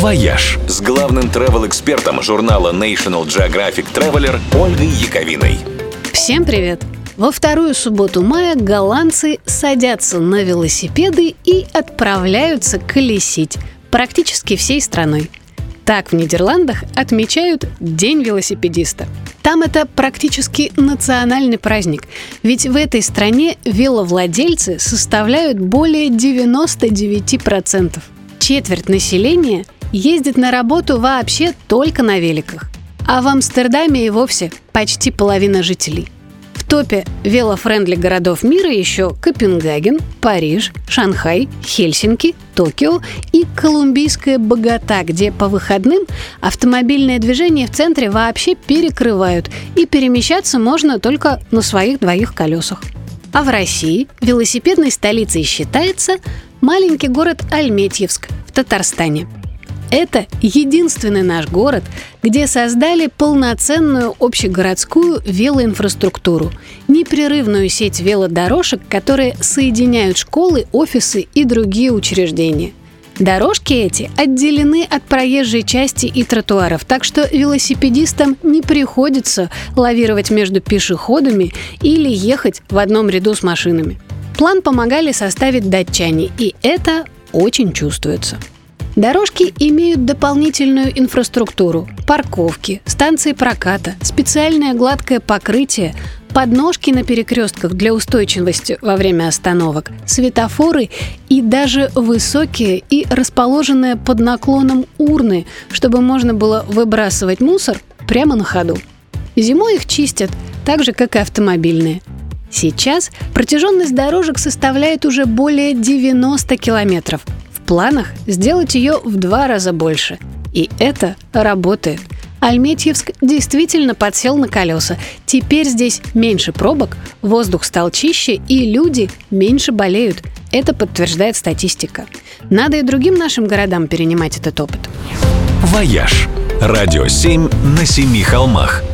«Вояж» с главным travel-экспертом журнала National Geographic Traveler Ольгой Яковиной. Всем привет! Во вторую субботу мая голландцы садятся на велосипеды и отправляются колесить практически всей страной. Так в Нидерландах отмечают День велосипедиста. Там это практически национальный праздник, ведь в этой стране веловладельцы составляют более 99%. Четверть населения ездит на работу вообще только на великах. А в Амстердаме и вовсе почти половина жителей. В топе велофрендли городов мира еще Копенгаген, Париж, Шанхай, Хельсинки, Токио и колумбийская Богата, где по выходным автомобильное движение в центре вообще перекрывают, и перемещаться можно только на своих двоих колесах. А в России велосипедной столицей считается маленький город Альметьевск в Татарстане – это единственный наш город, где создали полноценную общегородскую велоинфраструктуру, непрерывную сеть велодорожек, которые соединяют школы, офисы и другие учреждения. Дорожки эти отделены от проезжей части и тротуаров, так что велосипедистам не приходится лавировать между пешеходами или ехать в одном ряду с машинами. План помогали составить датчане, и это очень чувствуется. Дорожки имеют дополнительную инфраструктуру – парковки, станции проката, специальное гладкое покрытие, подножки на перекрестках для устойчивости во время остановок, светофоры и даже высокие и расположенные под наклоном урны, чтобы можно было выбрасывать мусор прямо на ходу. Зимой их чистят, так же, как и автомобильные. Сейчас протяженность дорожек составляет уже более 90 километров – планах сделать ее в два раза больше. И это работает. Альметьевск действительно подсел на колеса. Теперь здесь меньше пробок, воздух стал чище и люди меньше болеют. Это подтверждает статистика. Надо и другим нашим городам перенимать этот опыт. «Вояж» – радио 7 на семи холмах –